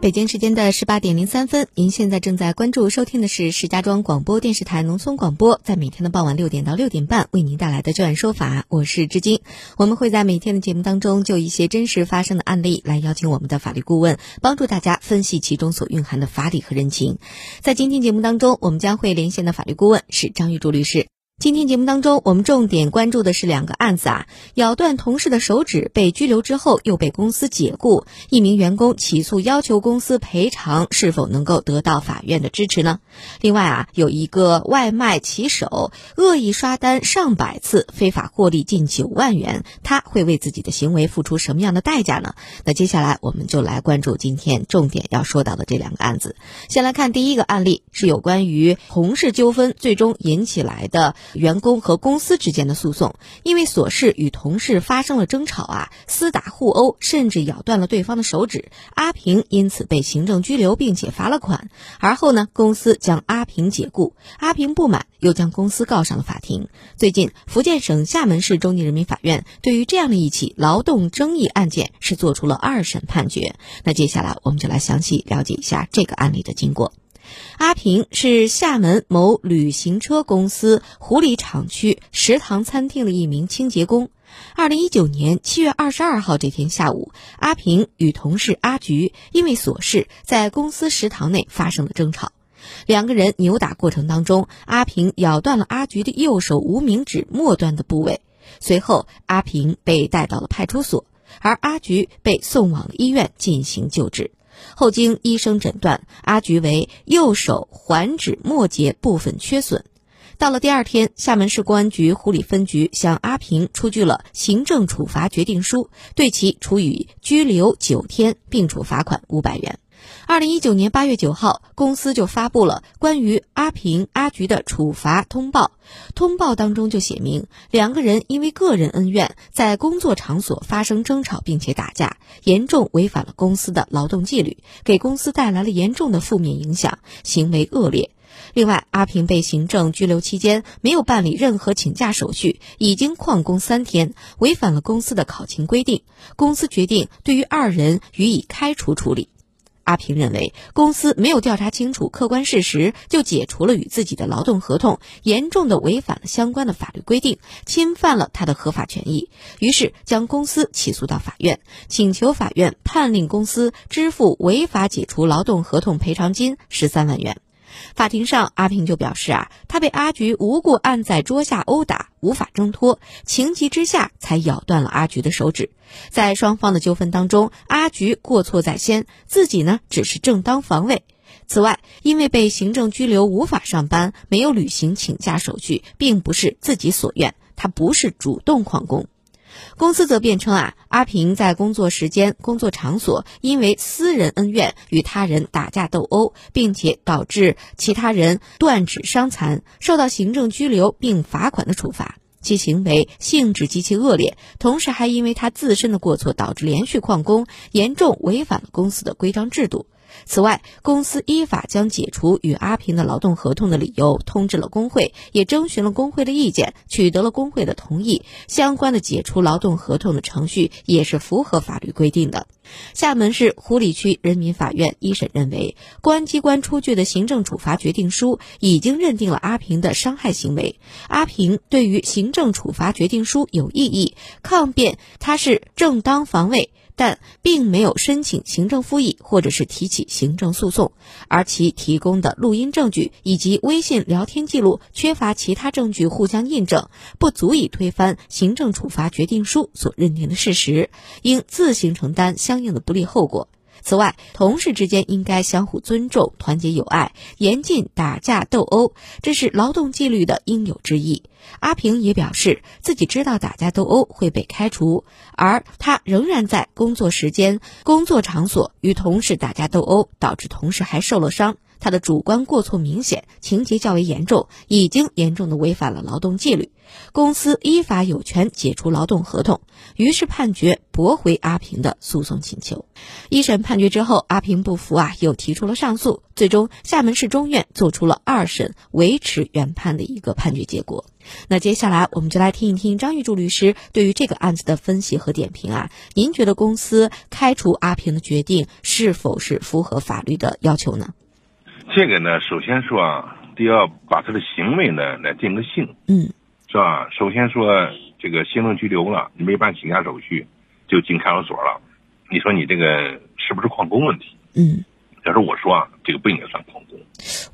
北京时间的十八点零三分，您现在正在关注收听的是石家庄广播电视台农村广播，在每天的傍晚六点到六点半为您带来的《就案说法》，我是知今。我们会在每天的节目当中，就一些真实发生的案例来邀请我们的法律顾问，帮助大家分析其中所蕴含的法理和人情。在今天节目当中，我们将会连线的法律顾问是张玉柱律师。今天节目当中，我们重点关注的是两个案子啊，咬断同事的手指被拘留之后又被公司解雇，一名员工起诉要求公司赔偿，是否能够得到法院的支持呢？另外啊，有一个外卖骑手恶意刷单上百次，非法获利近九万元，他会为自己的行为付出什么样的代价呢？那接下来我们就来关注今天重点要说到的这两个案子。先来看第一个案例，是有关于同事纠纷最终引起来的。员工和公司之间的诉讼，因为琐事与同事发生了争吵啊，厮打互殴，甚至咬断了对方的手指。阿平因此被行政拘留，并且罚了款。而后呢，公司将阿平解雇，阿平不满，又将公司告上了法庭。最近，福建省厦门市中级人民法院对于这样的一起劳动争议案件是做出了二审判决。那接下来，我们就来详细了解一下这个案例的经过。阿平是厦门某旅行车公司湖里厂区食堂餐厅的一名清洁工。二零一九年七月二十二号这天下午，阿平与同事阿菊因为琐事在公司食堂内发生了争吵。两个人扭打过程当中，阿平咬断了阿菊的右手无名指末端的部位。随后，阿平被带到了派出所，而阿菊被送往医院进行救治。后经医生诊断，阿菊为右手环指末节部分缺损。到了第二天，厦门市公安局湖里分局向阿平出具了行政处罚决定书，对其处以拘留九天，并处罚款五百元。二零一九年八月九号，公司就发布了关于阿平、阿菊的处罚通报。通报当中就写明，两个人因为个人恩怨，在工作场所发生争吵，并且打架，严重违反了公司的劳动纪律，给公司带来了严重的负面影响，行为恶劣。另外，阿平被行政拘留期间没有办理任何请假手续，已经旷工三天，违反了公司的考勤规定。公司决定对于二人予以开除处理。阿平认为，公司没有调查清楚客观事实就解除了与自己的劳动合同，严重的违反了相关的法律规定，侵犯了他的合法权益。于是将公司起诉到法院，请求法院判令公司支付违法解除劳动合同赔偿金十三万元。法庭上，阿平就表示啊，他被阿菊无故按在桌下殴打，无法挣脱，情急之下才咬断了阿菊的手指。在双方的纠纷当中，阿菊过错在先，自己呢只是正当防卫。此外，因为被行政拘留无法上班，没有履行请假手续，并不是自己所愿，他不是主动旷工。公司则辩称啊，阿平在工作时间、工作场所因为私人恩怨与他人打架斗殴，并且导致其他人断指伤残，受到行政拘留并罚款的处罚，其行为性质极其恶劣，同时还因为他自身的过错导致连续旷工，严重违反了公司的规章制度。此外，公司依法将解除与阿平的劳动合同的理由通知了工会，也征询了工会的意见，取得了工会的同意。相关的解除劳动合同的程序也是符合法律规定的。厦门市湖里区人民法院一审认为，公安机关出具的行政处罚决定书已经认定了阿平的伤害行为。阿平对于行政处罚决定书有异议，抗辩他是正当防卫。但并没有申请行政复议或者是提起行政诉讼，而其提供的录音证据以及微信聊天记录缺乏其他证据互相印证，不足以推翻行政处罚决定书所认定的事实，应自行承担相应的不利后果。此外，同事之间应该相互尊重、团结友爱，严禁打架斗殴，这是劳动纪律的应有之义。阿平也表示，自己知道打架斗殴会被开除，而他仍然在工作时间、工作场所与同事打架斗殴，导致同事还受了伤。他的主观过错明显，情节较为严重，已经严重的违反了劳动纪律，公司依法有权解除劳动合同，于是判决驳回阿平的诉讼请求。一审判决之后，阿平不服啊，又提出了上诉，最终厦门市中院做出了二审维持原判的一个判决结果。那接下来我们就来听一听张玉柱律师对于这个案子的分析和点评啊。您觉得公司开除阿平的决定是否是符合法律的要求呢？这个呢，首先说啊，得要把他的行为呢来定个性，嗯，是吧？首先说这个行政拘留了，你没办请假手续就进看守所了，你说你这个是不是旷工问题？嗯，要是我说啊，这个不应该算旷工。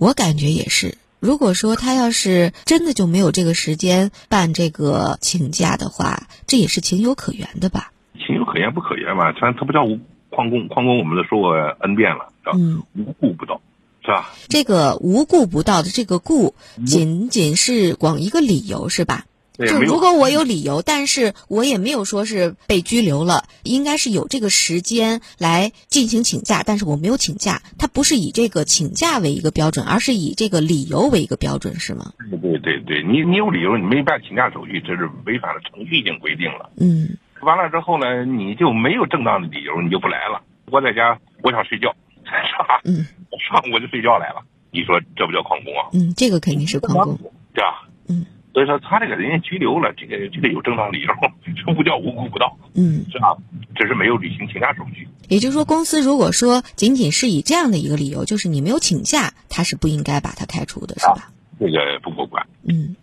我感觉也是。如果说他要是真的就没有这个时间办这个请假的话，这也是情有可原的吧？情有可原不可原嘛？他他不叫无旷工，旷工我们都说过 n 遍了？嗯，无故不到，是吧？这个无故不到的这个故，仅仅是光一个理由是吧？就如果我有理由，但是我也没有说是被拘留了，应该是有这个时间来进行请假，但是我没有请假，他不是以这个请假为一个标准，而是以这个理由为一个标准，是吗？对对对对，你你有理由，你没办请假手续，这是违反了程序性规定了。嗯，完了之后呢，你就没有正当的理由，你就不来了。我在家，我想睡觉，是吧？嗯，上我就睡觉来了，你说这不叫旷工啊？嗯，这个肯定是旷工，对吧？嗯。所以说，他这个人家拘留了，这个这个有正当理由，这不叫无故不到，嗯，是吧？只是没有履行请假手续。也就是说，公司如果说仅仅是以这样的一个理由，就是你没有请假，他是不应该把他开除的，是吧？这个不过关。嗯。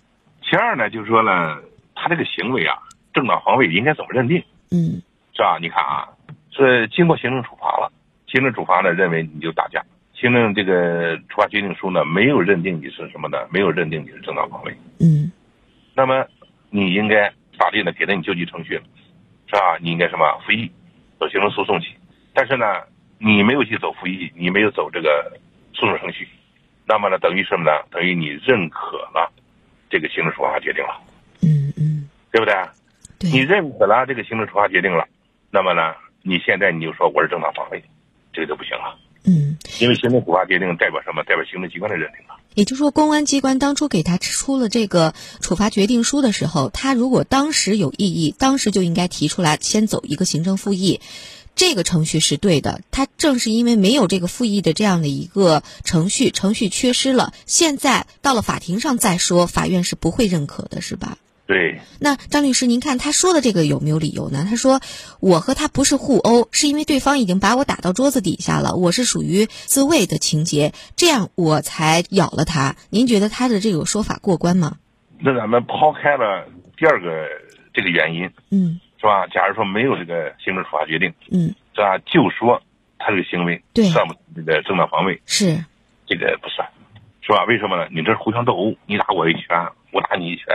其二呢，就是说呢，他这个行为啊，正当防卫应该怎么认定？嗯，是吧？你看啊，是经过行政处罚了，行政处罚呢认为你就打架，行政这个处罚决定书呢没有认定你是什么的，没有认定你是正当防卫。嗯。那么，你应该法律呢给了你救济程序了，是吧？你应该什么复议，走行政诉讼去。但是呢，你没有去走复议，你没有走这个诉讼程序，那么呢，等于什么呢？等于你认可了这个行政处罚决定了。嗯嗯，对不对？对。你认可了这个行政处罚决定了，那么呢，你现在你就说我是正当防卫，这个就不行了。因为行政处罚决定代表什么？代表行政机关的认定了。也就是说，公安机关当初给他出了这个处罚决定书的时候，他如果当时有异议，当时就应该提出来，先走一个行政复议，这个程序是对的。他正是因为没有这个复议的这样的一个程序，程序缺失了，现在到了法庭上再说，法院是不会认可的，是吧？对。那张律师，您看他说的这个有没有理由呢？他说我和他不是互殴，是因为对方已经把我打到桌子底下了，我是属于自卫的情节，这样我才咬了他。您觉得他的这个说法过关吗？那咱们抛开了第二个这个原因，嗯，是吧？假如说没有这个行政处罚决定，嗯，是吧？就说他这个行为对算不这个正当防卫，是这个不算，是吧？为什么呢？你这是互相斗殴，你打我一拳，我打你一拳。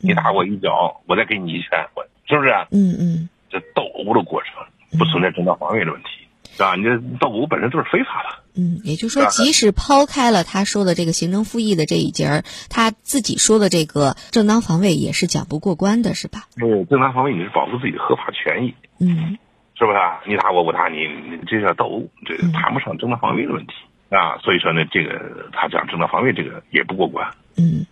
你打我一脚，我再给你一拳，我是不是？嗯嗯，这斗殴的过程不存在正当防卫的问题，是吧？你这斗殴本身就是非法的。嗯，也就是说，即使抛开了他说的这个行政复议的这一节儿，他自己说的这个正当防卫也是讲不过关的，是吧？对，正当防卫你是保护自己的合法权益，嗯，是不是？你打我，我打你，你这叫斗殴，这谈不上正当防卫的问题啊。所以说呢，这个他讲正当防卫这个也不过关。嗯。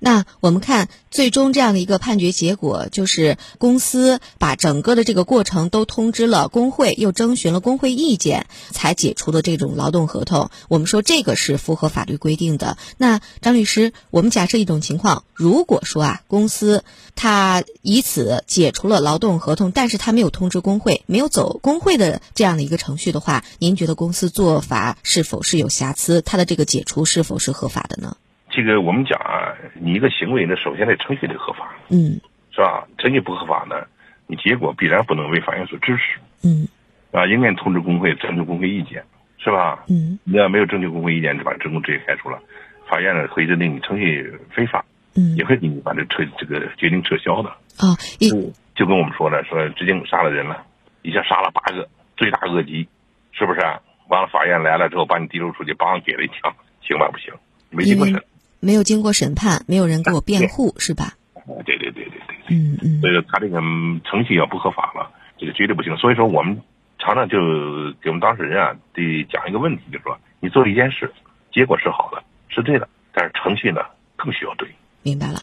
那我们看，最终这样的一个判决结果，就是公司把整个的这个过程都通知了工会，又征询了工会意见，才解除了这种劳动合同。我们说这个是符合法律规定的。那张律师，我们假设一种情况，如果说啊，公司他以此解除了劳动合同，但是他没有通知工会，没有走工会的这样的一个程序的话，您觉得公司做法是否是有瑕疵？他的这个解除是否是合法的呢？这个我们讲啊，你一个行为呢，首先得程序得合法，嗯，是吧？程序不合法呢，你结果必然不能为法院所支持，嗯，啊，应该通知工会，征求工会意见，是吧？嗯，你要没有征求工会意见，就把职工直接开除了，法院呢会认定你程序非法，嗯，也会给你把这撤这个决定撤销的。啊，一就跟我们说的，说直接杀了人了，一下杀了八个，罪大恶极，是不是？完了，法院来了之后，把你提溜出去，梆给了一枪，行吧？不行，没经过审。没有经过审判，没有人给我辩护，是吧？对对对对对。嗯嗯。所以说他这个程序要不合法了，这个绝对不行。所以说我们常常就给我们当事人啊，得讲一个问题，就是说你做了一件事，结果是好的，是对的，但是程序呢更需要对。明白了。